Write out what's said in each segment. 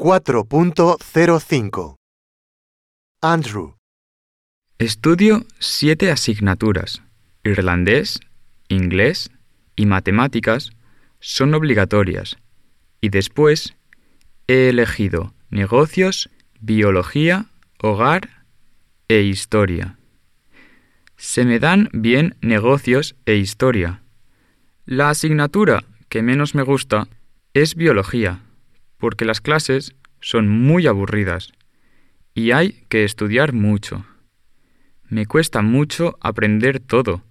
4.05 Andrew, Estudio siete asignaturas. Irlandés, inglés y matemáticas son obligatorias. Y después he elegido negocios, biología, hogar e historia. Se me dan bien negocios e historia. La asignatura que menos me gusta es biología, porque las clases son muy aburridas y hay que estudiar mucho. Me cuesta mucho aprender todo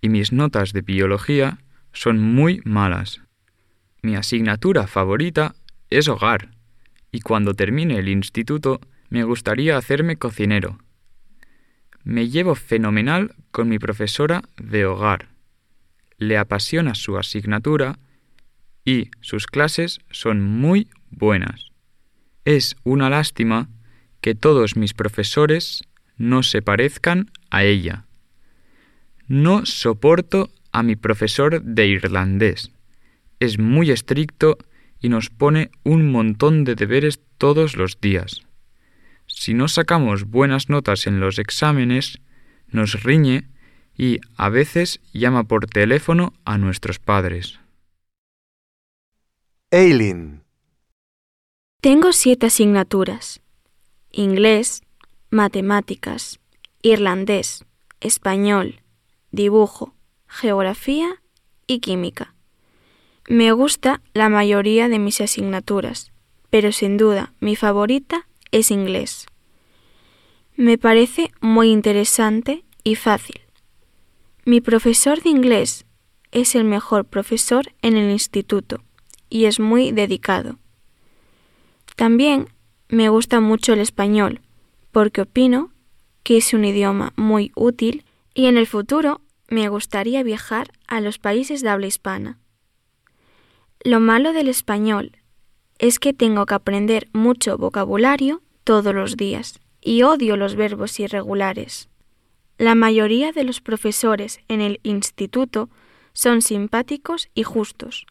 y mis notas de biología son muy malas. Mi asignatura favorita es hogar y cuando termine el instituto me gustaría hacerme cocinero. Me llevo fenomenal con mi profesora de hogar. Le apasiona su asignatura y sus clases son muy buenas. Es una lástima que todos mis profesores no se parezcan a ella. No soporto a mi profesor de irlandés. Es muy estricto y nos pone un montón de deberes todos los días. Si no sacamos buenas notas en los exámenes, nos riñe y a veces llama por teléfono a nuestros padres. Aileen, Tengo siete asignaturas. Inglés, matemáticas, irlandés, español, dibujo, geografía y química. Me gusta la mayoría de mis asignaturas, pero sin duda mi favorita es inglés. Me parece muy interesante y fácil. Mi profesor de inglés es el mejor profesor en el instituto y es muy dedicado. También me gusta mucho el español, porque opino que es un idioma muy útil y en el futuro me gustaría viajar a los países de habla hispana. Lo malo del español es que tengo que aprender mucho vocabulario todos los días y odio los verbos irregulares. La mayoría de los profesores en el instituto son simpáticos y justos,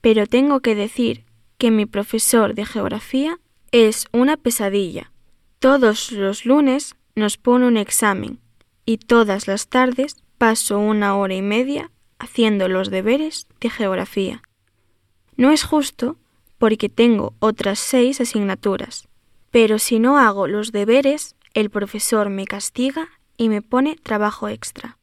pero tengo que decir que mi profesor de geografía es una pesadilla. Todos los lunes nos pone un examen y todas las tardes paso una hora y media haciendo los deberes de geografía. No es justo porque tengo otras seis asignaturas, pero si no hago los deberes, el profesor me castiga y me pone trabajo extra.